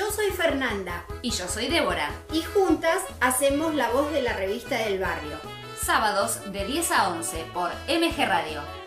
Yo soy Fernanda Y yo soy Débora. y juntas hacemos la voz de la revista del barrio. Sábados de 10 a 11 por MG Radio.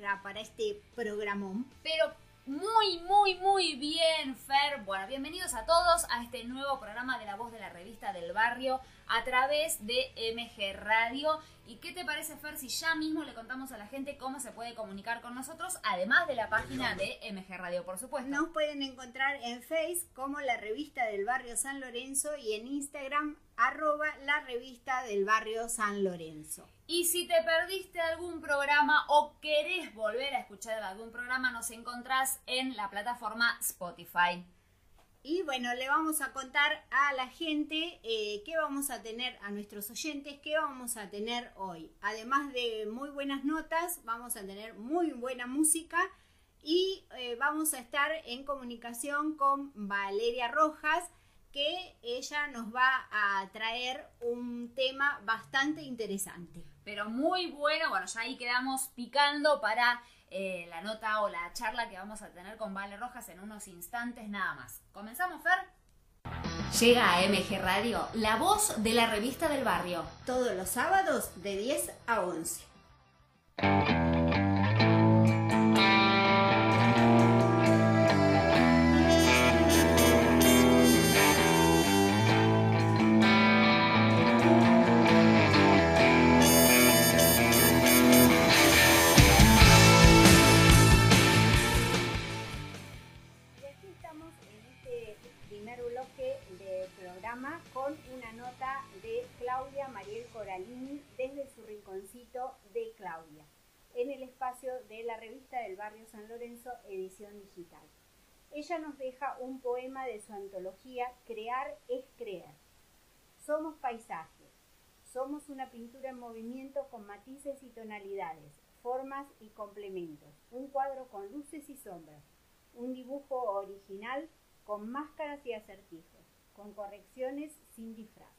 Para este programón? Pero muy, muy, muy bien, Fer. Bueno, bienvenidos a todos a este nuevo programa de La Voz de la Revista del Barrio a través de MG Radio. ¿Y qué te parece, Fer, si ya mismo le contamos a la gente cómo se puede comunicar con nosotros, además de la página de MG Radio, por supuesto? Nos pueden encontrar en Face como la revista del barrio San Lorenzo y en Instagram arroba la revista del barrio San Lorenzo. Y si te perdiste algún programa o querés volver a escuchar algún programa, nos encontrás en la plataforma Spotify. Y bueno, le vamos a contar a la gente eh, qué vamos a tener, a nuestros oyentes, qué vamos a tener hoy. Además de muy buenas notas, vamos a tener muy buena música y eh, vamos a estar en comunicación con Valeria Rojas, que ella nos va a traer un tema bastante interesante. Pero muy bueno, bueno, ya ahí quedamos picando para eh, la nota o la charla que vamos a tener con Vale Rojas en unos instantes nada más. ¿Comenzamos, Fer? Llega a MG Radio, la voz de la revista del barrio. Todos los sábados de 10 a 11. Ella nos deja un poema de su antología Crear es creer. Somos paisaje, somos una pintura en movimiento con matices y tonalidades, formas y complementos, un cuadro con luces y sombras, un dibujo original con máscaras y acertijos, con correcciones sin disfraz.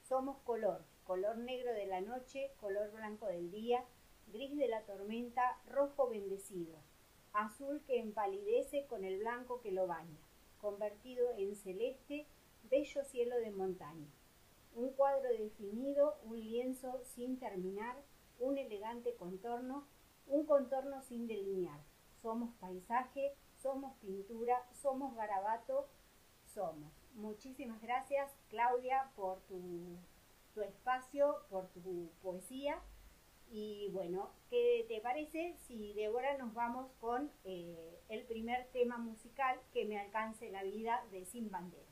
Somos color, color negro de la noche, color blanco del día, gris de la tormenta, rojo bendecido, azul que empalidece con el blanco que lo baña, convertido en celeste, bello cielo de montaña. Un cuadro definido, un lienzo sin terminar, un elegante contorno, un contorno sin delinear. Somos paisaje, somos pintura, somos garabato, somos. Muchísimas gracias Claudia por tu, tu espacio, por tu poesía. Y bueno, ¿qué te parece si Débora nos vamos con eh, el primer tema musical que me alcance la vida de Sin Banderas?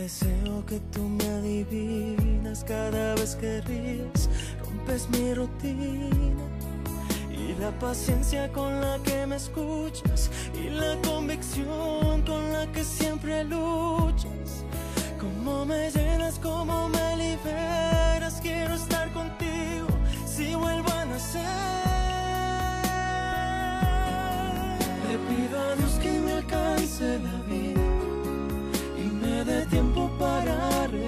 Deseo que tú me adivinas, cada vez que ríes, rompes mi rutina. Y la paciencia con la que me escuchas, y la convicción con la que siempre luchas. Cómo me llenas, cómo me liberas, quiero estar contigo si vuelvo a nacer. Le pido a Dios que me alcance la vida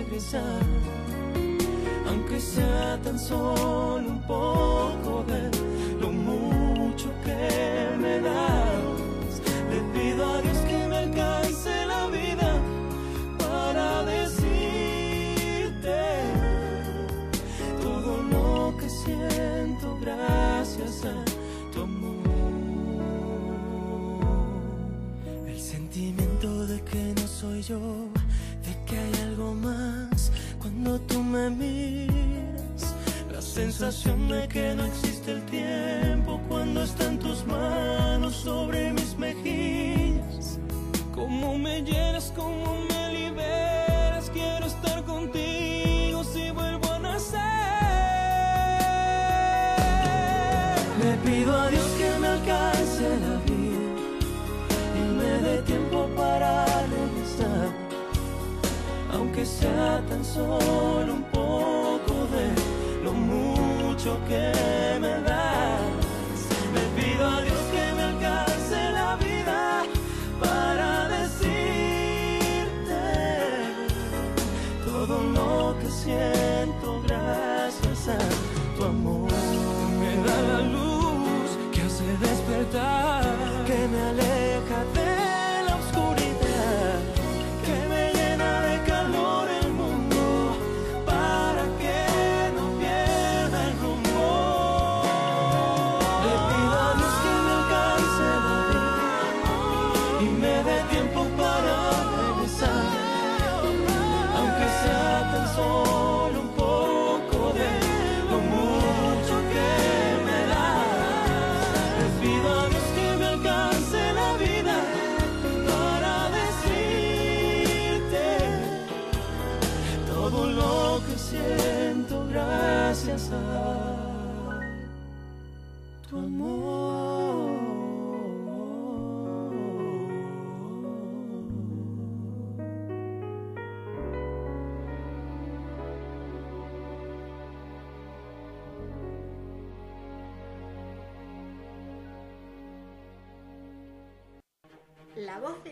regresar. Aunque sea tan solo un poco de lo mucho que me das,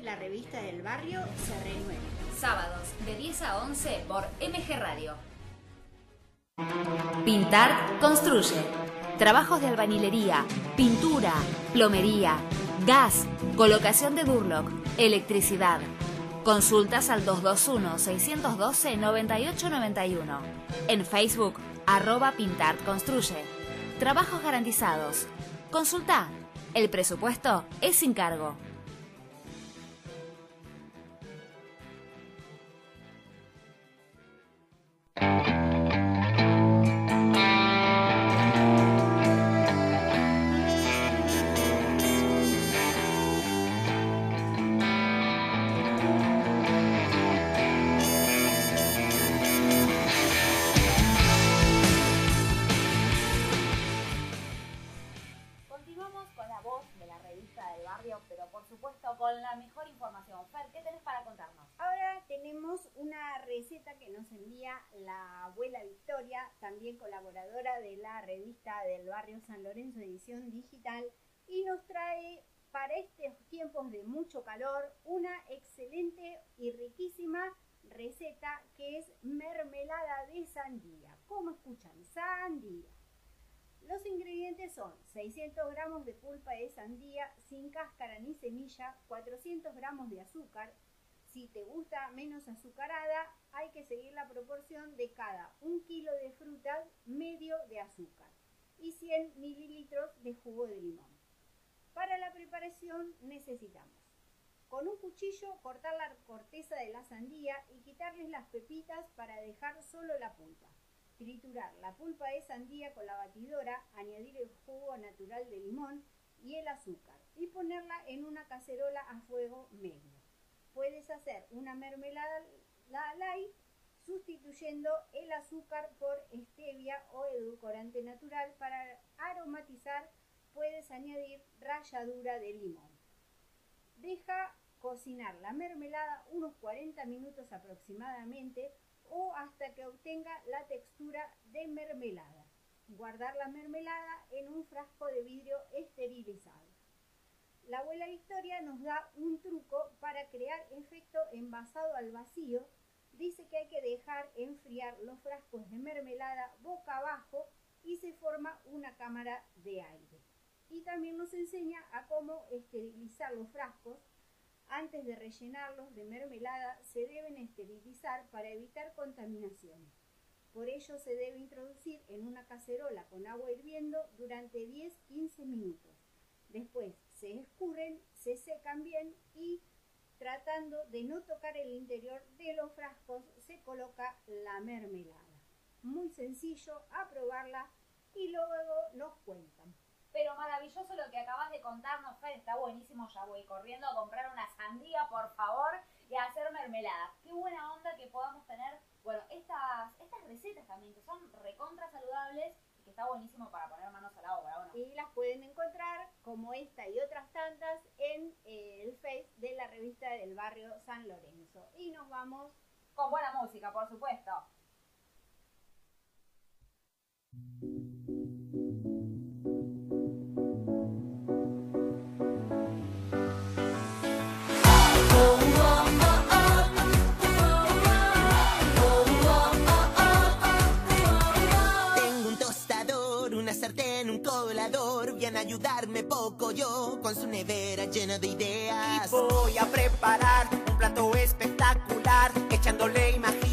la revista del barrio se renueva. Sábados de 10 a 11 por MG Radio. Pintar construye. Trabajos de albañilería, pintura, plomería, gas, colocación de Durlock, electricidad. Consultas al 221-612-9891. En Facebook, arroba Pintar Construye. Trabajos garantizados. Consulta. El presupuesto es sin cargo. San Lorenzo Edición Digital, y nos trae para estos tiempos de mucho calor una excelente y riquísima receta que es mermelada de sandía. ¿Cómo escuchan? Sandía. Los ingredientes son 600 gramos de pulpa de sandía sin cáscara ni semilla, 400 gramos de azúcar. Si te gusta menos azucarada, hay que seguir la proporción de cada un kilo de frutas, medio de azúcar y 100 mililitros de jugo de limón. Para la preparación necesitamos con un cuchillo cortar la corteza de la sandía y quitarles las pepitas para dejar solo la pulpa. Triturar la pulpa de sandía con la batidora, añadir el jugo natural de limón y el azúcar y ponerla en una cacerola a fuego medio. Puedes hacer una mermelada light sustituyendo el azúcar por stevia o edulcorante natural. Para aromatizar puedes añadir ralladura de limón. Deja cocinar la mermelada unos 40 minutos aproximadamente o hasta que obtenga la textura de mermelada. Guardar la mermelada en un frasco de vidrio esterilizado. La abuela Victoria nos da un truco para crear efecto envasado al vacío. Dice que hay que dejar enfriar los frascos de mermelada boca abajo y se forma una cámara de aire. Y también nos enseña a cómo esterilizar los frascos antes de rellenarlos de mermelada se deben esterilizar para evitar contaminaciones. Por ello se debe introducir en una cacerola con agua hirviendo durante 10-15 minutos. Después se escurren, se secan bien y tratando de no tocar el interior de los frascos, se coloca la mermelada. Muy sencillo, a probarla y luego nos cuentan. Pero maravilloso lo que acabas de contarnos, Fer, está buenísimo, ya voy corriendo a comprar una sandía, por favor, y a hacer mermelada. Qué buena onda que podamos tener, bueno, estas, estas recetas también, que son recontra saludables está buenísimo para poner manos a la obra, ¿o Y las pueden encontrar, como esta y otras tantas, en eh, el Face de la revista del barrio San Lorenzo. Y nos vamos... Con buena música, por supuesto. Ayudarme poco yo con su nevera llena de ideas. Y voy a preparar un plato espectacular, echándole imaginación,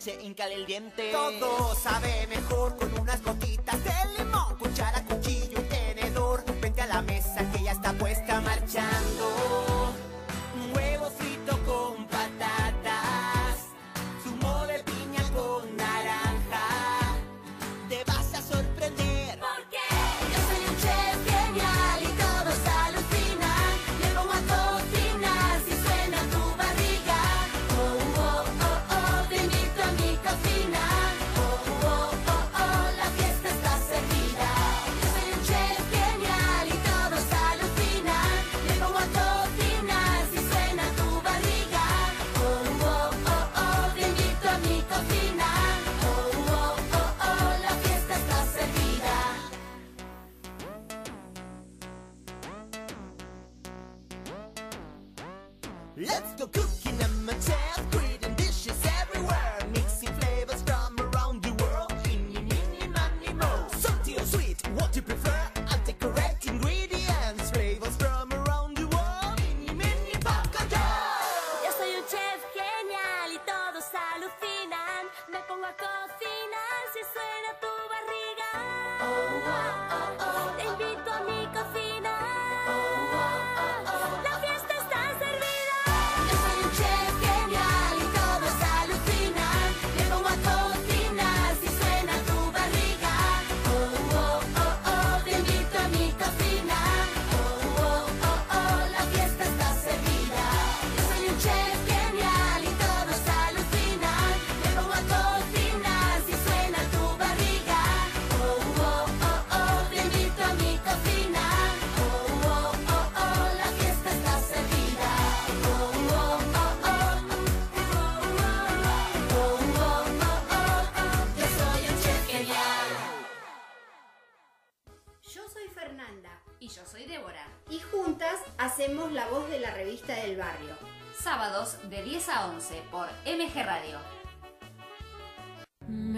leche, hincale el diente. Todo sabe mejor con unas gotitas de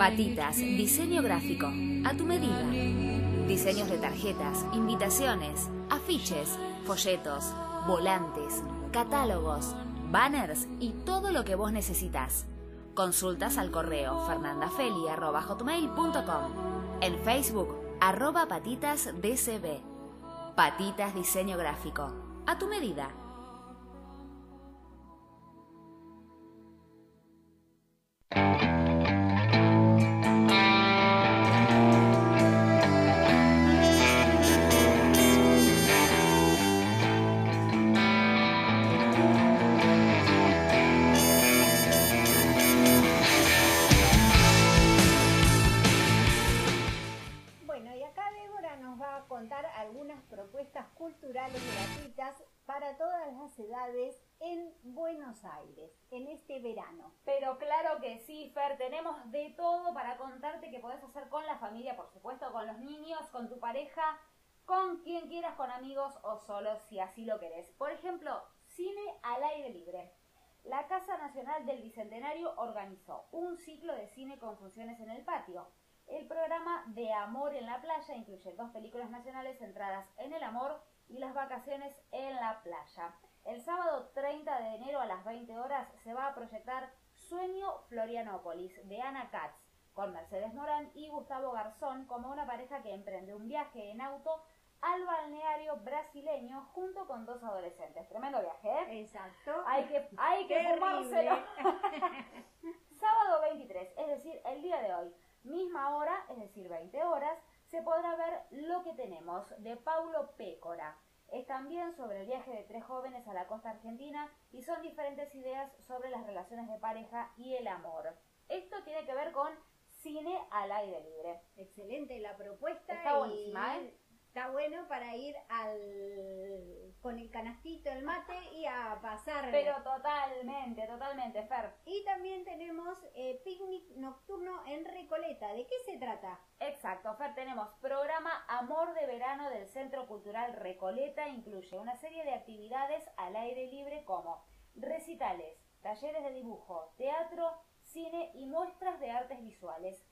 Patitas, diseño gráfico, a tu medida. Diseños de tarjetas, invitaciones, afiches, folletos, volantes, catálogos, banners y todo lo que vos necesitas. Consultas al correo fernandafeli.com. En Facebook, arroba patitas dcb. Patitas Diseño Gráfico. A tu medida. Que sí, Fer, tenemos de todo para contarte que podés hacer con la familia, por supuesto, con los niños, con tu pareja, con quien quieras, con amigos o solo si así lo querés. Por ejemplo, cine al aire libre. La Casa Nacional del Bicentenario organizó un ciclo de cine con funciones en el patio. El programa de Amor en la Playa incluye dos películas nacionales centradas en el amor y las vacaciones en la playa. El sábado 30 de enero a las 20 horas se va a proyectar Sueño Florianópolis de Ana Katz con Mercedes Morán y Gustavo Garzón como una pareja que emprende un viaje en auto al balneario brasileño junto con dos adolescentes. Tremendo viaje, ¿eh? Exacto. Hay que, hay que fumárselo. Sábado 23, es decir, el día de hoy, misma hora, es decir, 20 horas, se podrá ver Lo que tenemos de Paulo Pécora. Es también sobre el viaje de tres jóvenes a la costa argentina y son diferentes ideas sobre las relaciones de pareja y el amor. Esto tiene que ver con cine al aire libre. Excelente la propuesta. Está y buenísima, ¿eh? Está bueno para ir al con el canastito, el mate y a pasar. Pero totalmente, totalmente, Fer. Y también tenemos eh, picnic nocturno en Recoleta. ¿De qué se trata? Exacto, Fer, tenemos programa Amor de Verano del Centro Cultural Recoleta. Incluye una serie de actividades al aire libre como recitales, talleres de dibujo, teatro, cine y muestras de artes visuales.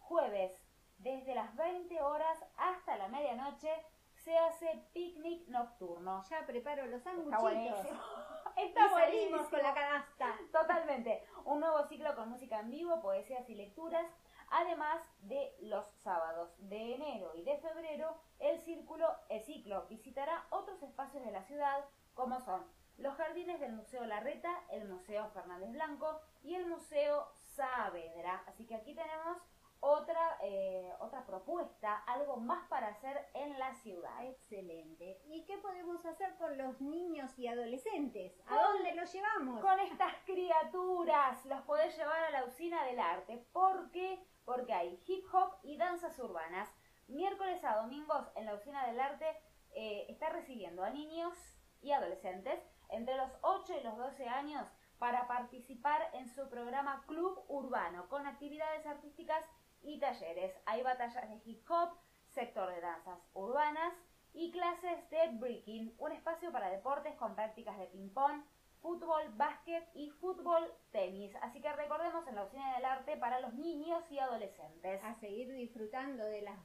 Jueves, desde las 20 horas hasta la medianoche, se hace picnic nocturno. Ya preparo los sanguchitos. Está buenísimo. con la canasta. Totalmente. Un nuevo ciclo con música en vivo, poesías y lecturas. Además de los sábados de enero y de febrero, el, círculo, el ciclo visitará otros espacios de la ciudad, como son los jardines del Museo Larreta, el Museo Fernández Blanco y el Museo Saavedra. Así que aquí tenemos otra, eh, otra propuesta, algo más para hacer en la ciudad. Excelente. ¿Y qué podemos hacer con los niños y adolescentes? ¿A Con- dónde los llevamos? Con estas criaturas los podés llevar a la usina del arte. ¿Por qué? Porque hay hip hop y danzas urbanas. Miércoles a domingos en la usina del arte eh, está recibiendo a niños y adolescentes entre los 8 y los 12 años para participar en su programa Club Urbano con actividades artísticas y talleres. Hay batallas de hip hop, sector de danzas urbanas y clases de breaking, un espacio para deportes con prácticas de ping-pong, fútbol, básquet y fútbol tenis. Así que recordemos en la usina del arte para los niños y adolescentes. A seguir disfrutando de las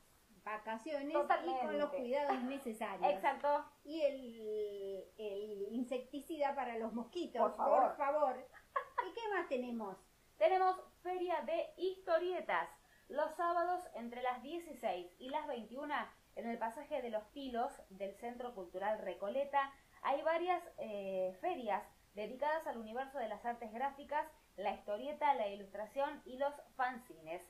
vacaciones y con los cuidados necesarios. Exacto. Y el, el insecticida para los mosquitos, Por favor. favor. ¿Y qué más tenemos? Tenemos feria de historietas. Los sábados entre las 16 y las 21 en el pasaje de los Tilos del Centro Cultural Recoleta hay varias eh, ferias dedicadas al universo de las artes gráficas, la historieta, la ilustración y los fanzines.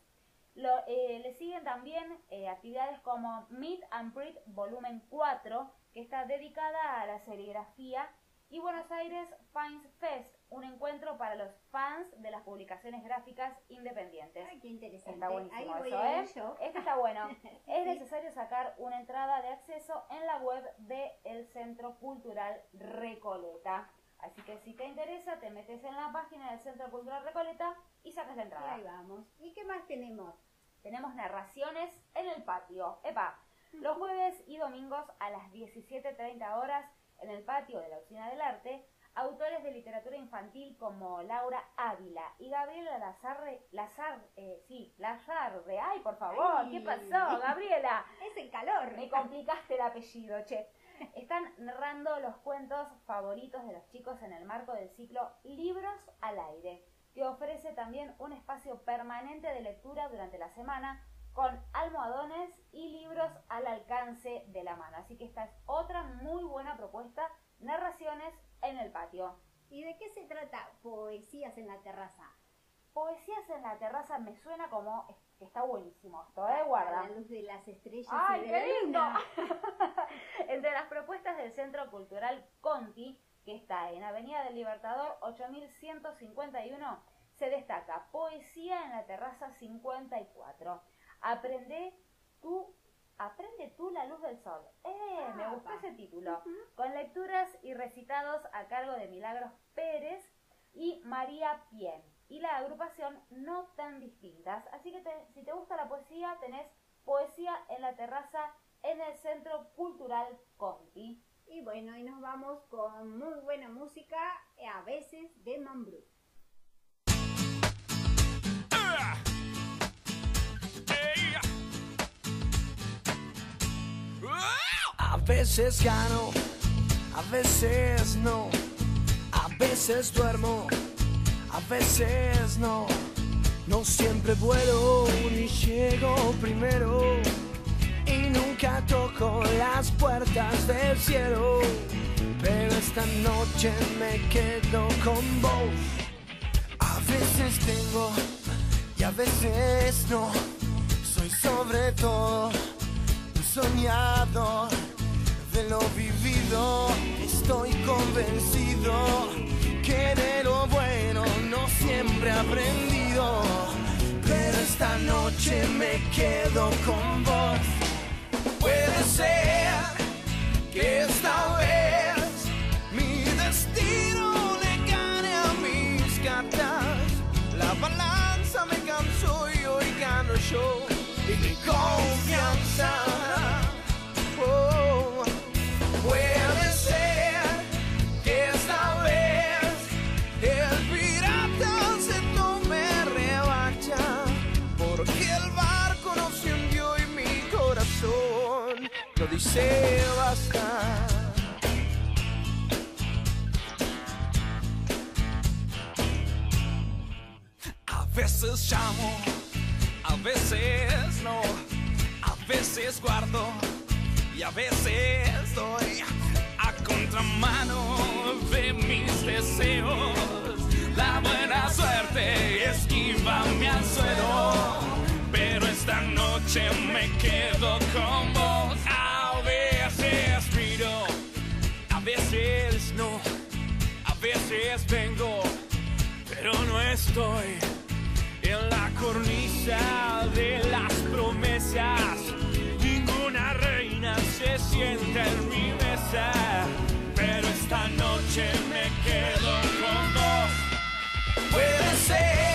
Lo, eh, le siguen también eh, actividades como Meet and Breed Volumen 4, que está dedicada a la serigrafía, y Buenos Aires Fines Fest, un encuentro para los fans de las publicaciones gráficas independientes. Ay, qué interesante. Está buenísimo Ahí eso, ¿eh? yo. Este está bueno. Es necesario sacar una entrada de acceso en la web del Centro Cultural Recoleta. Así que si te interesa, te metes en la página del Centro Cultural Recoleta y sacas la entrada. ahí vamos. ¿Y qué más tenemos? Tenemos narraciones en el patio. Epa, los jueves y domingos a las 17.30 horas en el patio de la Usina del Arte, autores de literatura infantil como Laura Ávila y Gabriela Lazarre, Lazar, eh, sí, Lazarre, ay, por favor, Ay. ¿qué pasó, Gabriela? Es el calor. Me complicaste el apellido, che. Están narrando los cuentos favoritos de los chicos en el marco del ciclo Libros al aire, que ofrece también un espacio permanente de lectura durante la semana con almohadones y libros al alcance de la mano. Así que esta es otra muy buena propuesta, narraciones en el patio. ¿Y de qué se trata? Poesías en la terraza. Poesías en la terraza me suena como que está buenísimo esto, ¿eh? Guarda. A la luz de las estrellas ¡Ay, y de qué lindo! Entre las propuestas del Centro Cultural Conti, que está en Avenida del Libertador 8151, se destaca Poesía en la Terraza 54. Aprende tu Aprende tú la luz del sol. ¡Eh! me Ah, gustó ese título. Con lecturas y recitados a cargo de Milagros Pérez y María Pien. Y la agrupación No Tan Distintas. Así que te- si te gusta la poesía, tenés Poesía en la Terraza en el Centro Cultural Conti. Y bueno, y nos vamos con muy buena música, eh, a veces de Mambrú. A veces gano, a veces no, a veces duermo, a veces no. No siempre vuelo ni llego primero y nunca toco las puertas del cielo. Pero esta noche me quedo con vos. A veces tengo y a veces no. Soy sobre todo un soñador de lo vivido. Estoy convencido que de lo bueno no siempre he aprendido. Pero esta noche me quedo con vos. Puede ser que esta vez mi destino le gane a mis cartas. La balanza me cansó y hoy gano yo. Y dice basta. A veces llamo, a veces no, a veces guardo y a veces doy a contramano de mis deseos. La buena suerte esquiva mi anzuelo, pero esta noche me quedo con vos. Veces no, a veces vengo, pero no estoy en la cornisa de las promesas. Ninguna reina se sienta en mi mesa, pero esta noche me quedo con vos. Puede ser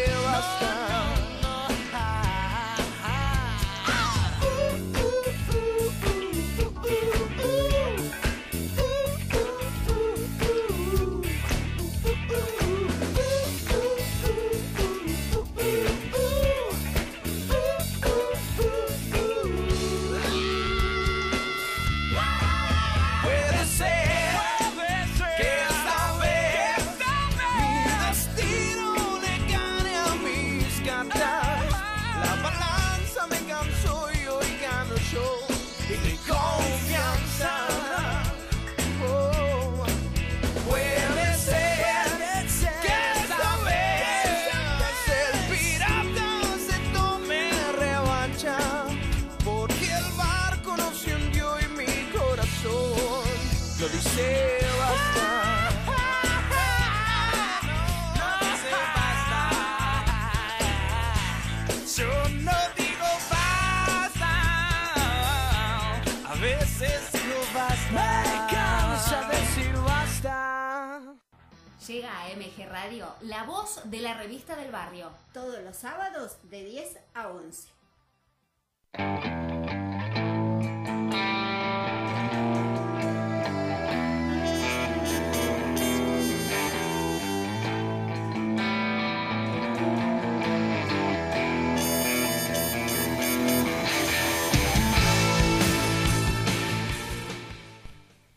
Los sábados de 10 a 11.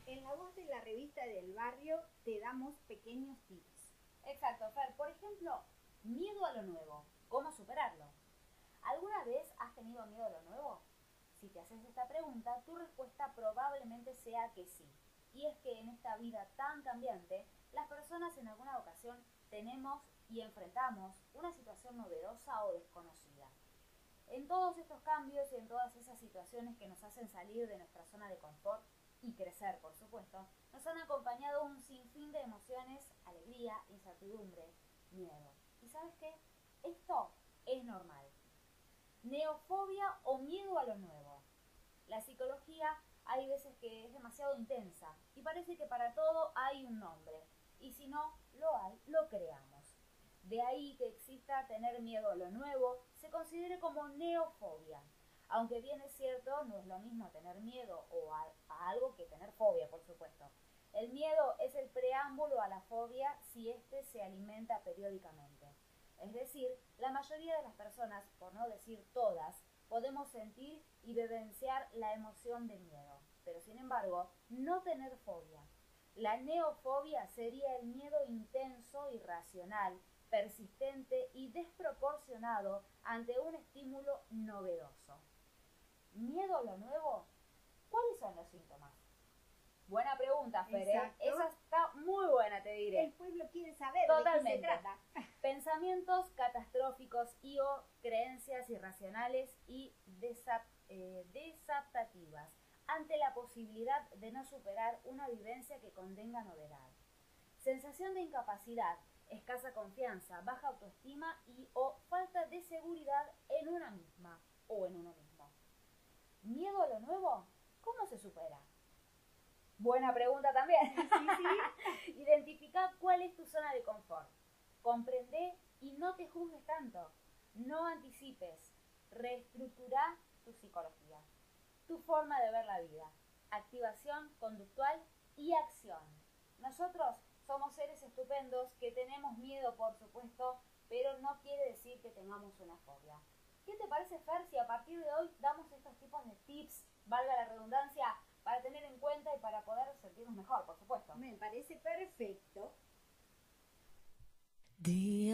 En la voz de la revista del barrio te damos pequeños tips. Exacto, Fer. Por ejemplo, miedo a lo nuevo. ¿Cómo superarlo? ¿Alguna vez has tenido miedo a lo nuevo? si te haces esta pregunta, tu respuesta probablemente sea que sí. Y es que en esta vida tan cambiante, las personas en alguna ocasión tenemos y enfrentamos una situación novedosa o desconocida. En todos estos cambios y en todas esas situaciones que nos hacen salir de nuestra zona de confort y crecer, por supuesto, nos han acompañado un sinfín de emociones, alegría, incertidumbre, miedo. ¿Y sabes qué? Esto es normal. Neofobia o miedo a lo nuevo. La psicología hay veces que es demasiado intensa y parece que para todo hay un nombre. Y si no lo hay, lo creamos. De ahí que exista tener miedo a lo nuevo, se considere como neofobia. Aunque bien es cierto, no es lo mismo tener miedo o a, algo que tener fobia, por supuesto. El miedo es el preámbulo a la fobia si éste se alimenta periódicamente. Es decir, la mayoría de las personas, por no decir todas, podemos sentir y vivenciar la emoción de miedo, pero sin embargo, no tener fobia. La neofobia sería el miedo intenso, irracional, persistente y desproporcionado ante un estímulo novedoso. ¿Miedo a lo nuevo? ¿Cuáles son los síntomas? Buena pregunta, Fer. Esa está muy buena, te diré. El pueblo quiere saber Totalmente. de qué se trata. Pensamientos catastróficos y o creencias irracionales y eh, desaptativas ante la posibilidad de no superar una vivencia que contenga novedad. Sensación de incapacidad, escasa confianza, baja autoestima y o falta de seguridad en una misma o en uno mismo. ¿Miedo a lo nuevo? ¿Cómo se supera? Buena pregunta también. Identifica cuál es tu zona de confort. Comprende y no te juzgues tanto. No anticipes. Reestructura tu psicología. Tu forma de ver la vida. Activación conductual y acción. Nosotros somos seres estupendos que tenemos miedo, por supuesto, pero no quiere decir que tengamos una fobia. ¿Qué te parece, Fer, si a partir de hoy damos estos tipos de tips, valga la redundancia, para tener en cuenta y para poder sentirnos mejor, por supuesto. Me parece perfecto.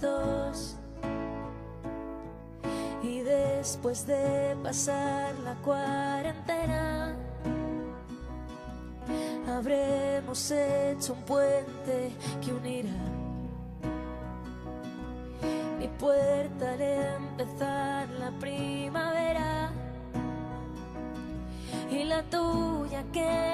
dos. Y después de pasar la cuarentena, habremos hecho un puente que unirá mi puerta al empezar la primavera y la tuya que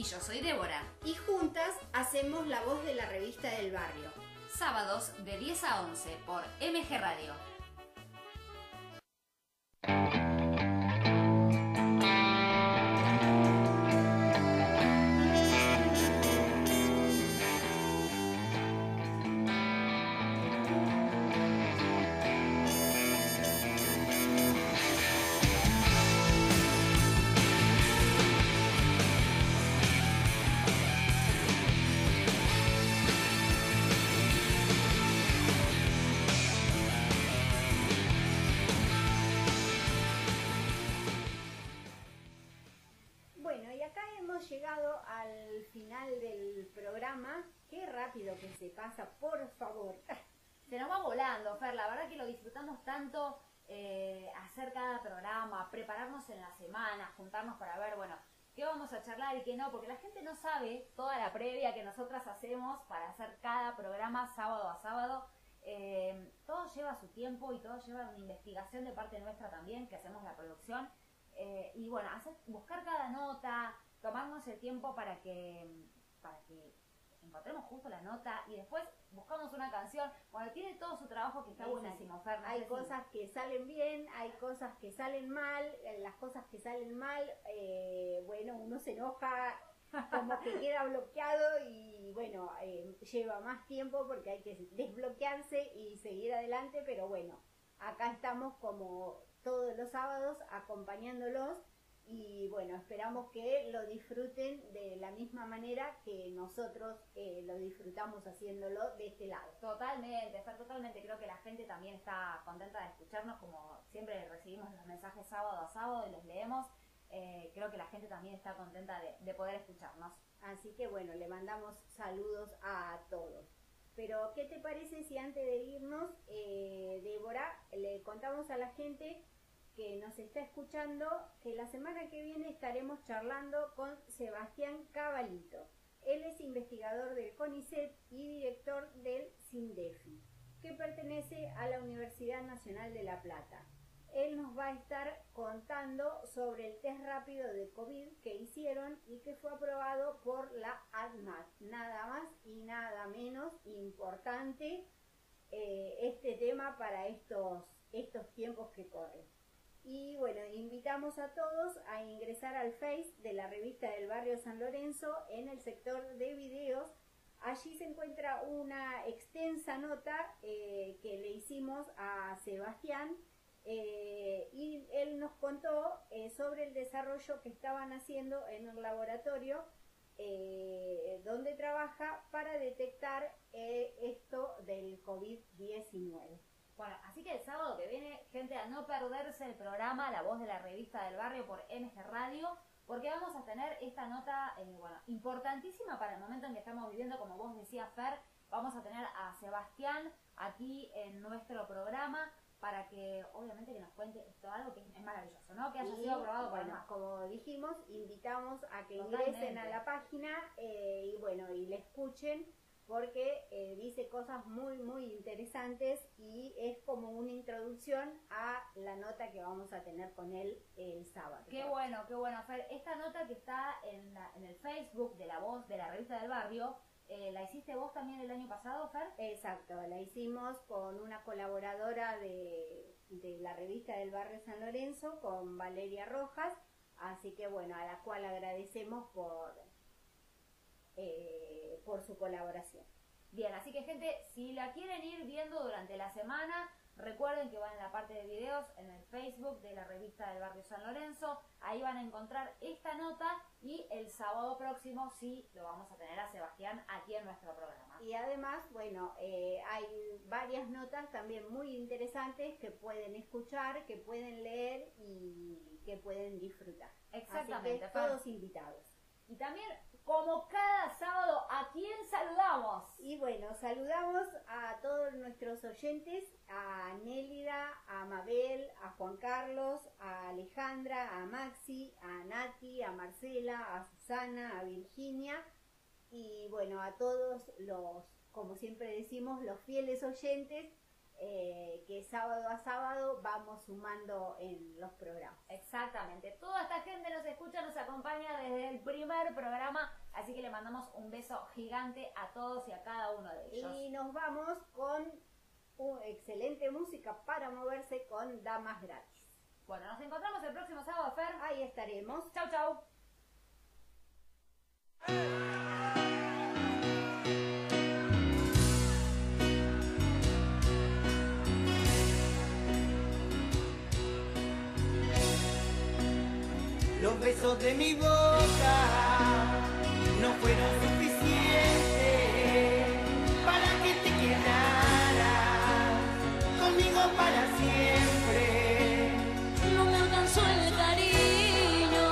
Y yo soy Débora. y juntas hacemos la voz de la revista del barrio. Sábados de 10 a 11 por MG Radio. Pasa, por favor. Se nos va volando, Fer. La verdad que lo disfrutamos tanto eh, hacer cada programa, prepararnos en la semana, juntarnos para ver, bueno, qué vamos a charlar y qué no, porque la gente no sabe toda la previa que nosotras hacemos para hacer cada programa sábado a sábado. Eh, todo lleva su tiempo y todo lleva una investigación de parte nuestra también, que hacemos la producción. Eh, y bueno, buscar cada nota, tomarnos el tiempo para que, para que encontremos justo la nota y después buscamos una canción. Bueno, tiene todo su trabajo que está buenísimo, Fer. no Hay cosas que salen bien, hay cosas que salen mal. eh, Las cosas que salen mal, eh, bueno, uno se enoja, como que queda bloqueado y bueno, eh, lleva más tiempo porque hay que desbloquearse y seguir adelante, pero bueno, acá estamos como todos los sábados acompañándolos y bueno, esperamos que lo disfruten de la misma manera que nosotros eh, lo disfrutamos haciéndolo de este lado. Totalmente, Fer, totalmente. Creo que la gente también está contenta de escucharnos, como siempre recibimos los mensajes sábado a sábado y los leemos. Eh, creo que la gente también está contenta de, de poder escucharnos. Así que bueno, le mandamos saludos a todos. Pero, ¿qué te parece si antes de irnos, eh, Débora, le contamos a la gente que nos está escuchando que la semana que viene estaremos charlando con Sebastián Cabalito. Él es investigador del CONICET y director del SINDEFI, que pertenece a la Universidad Nacional de La Plata. Él nos va a estar contando sobre el test rápido de COVID que hicieron y que fue aprobado por la ADMAT. Nada más y nada menos importante eh, este tema para estos, estos tiempos que corren. Y bueno, invitamos a todos a ingresar al Face de la revista del barrio San Lorenzo en el sector de videos. Allí se encuentra una extensa nota eh, que le hicimos a Sebastián eh, y él nos contó eh, sobre el desarrollo que estaban haciendo en el laboratorio donde trabaja para detectar esto del COVID-19. Bueno, así que el sábado que viene, gente, a no perderse el programa La Voz de la Revista del Barrio por MG Radio, porque vamos a tener esta nota, eh, bueno, importantísima para el momento en que estamos viviendo, como vos decías, Fer, vamos a tener a Sebastián aquí en nuestro programa para que, obviamente, que nos cuente esto, algo que es maravilloso, ¿no? Que haya sido aprobado por bueno, MAS. como dijimos, invitamos a que Totalmente. ingresen a la página eh, y bueno, y le escuchen porque eh, dice cosas muy, muy interesantes y es como una introducción a la nota que vamos a tener con él el sábado. Qué bueno, qué bueno, Fer. Esta nota que está en, la- en el Facebook de La Voz de la Revista del Barrio, eh, ¿la hiciste vos también el año pasado, Fer? Exacto, la hicimos con una colaboradora de, de la revista del barrio San Lorenzo, con Valeria Rojas, así que bueno, a la cual agradecemos por, eh, por su colaboración. Bien, así que gente, si la quieren ir viendo durante la semana, Recuerden que van en la parte de videos en el Facebook de la revista del barrio San Lorenzo. Ahí van a encontrar esta nota y el sábado próximo sí lo vamos a tener a Sebastián aquí en nuestro programa. Y además, bueno, eh, hay varias notas también muy interesantes que pueden escuchar, que pueden leer y que pueden disfrutar. Exactamente, Así que todos invitados. Y también, como cada sábado, ¿a quién saludamos? Y bueno, saludamos a todos nuestros oyentes, a Nélida, a Mabel, a Juan Carlos, a Alejandra, a Maxi, a Nati, a Marcela, a Susana, a Virginia y bueno, a todos los, como siempre decimos, los fieles oyentes eh, que sábado a sábado vamos sumando en los programas. Exactamente. Toda esta gente nos escucha, nos acompaña desde el primer programa, así que le mandamos un beso gigante a todos y a cada uno de ellos. Y nos vamos con excelente música para moverse con Damas Gratis. Bueno, nos encontramos el próximo sábado, Fer. Ahí estaremos. Chau, chau. Besos de mi boca no fueron suficientes para que te quedaras conmigo para siempre. No me alcanzó el cariño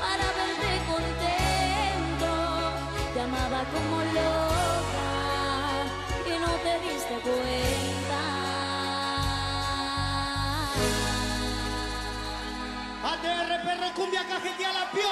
para verte contento. Te amaba como loca y no te diste cuenta. Perro cumbia cajetea la piola,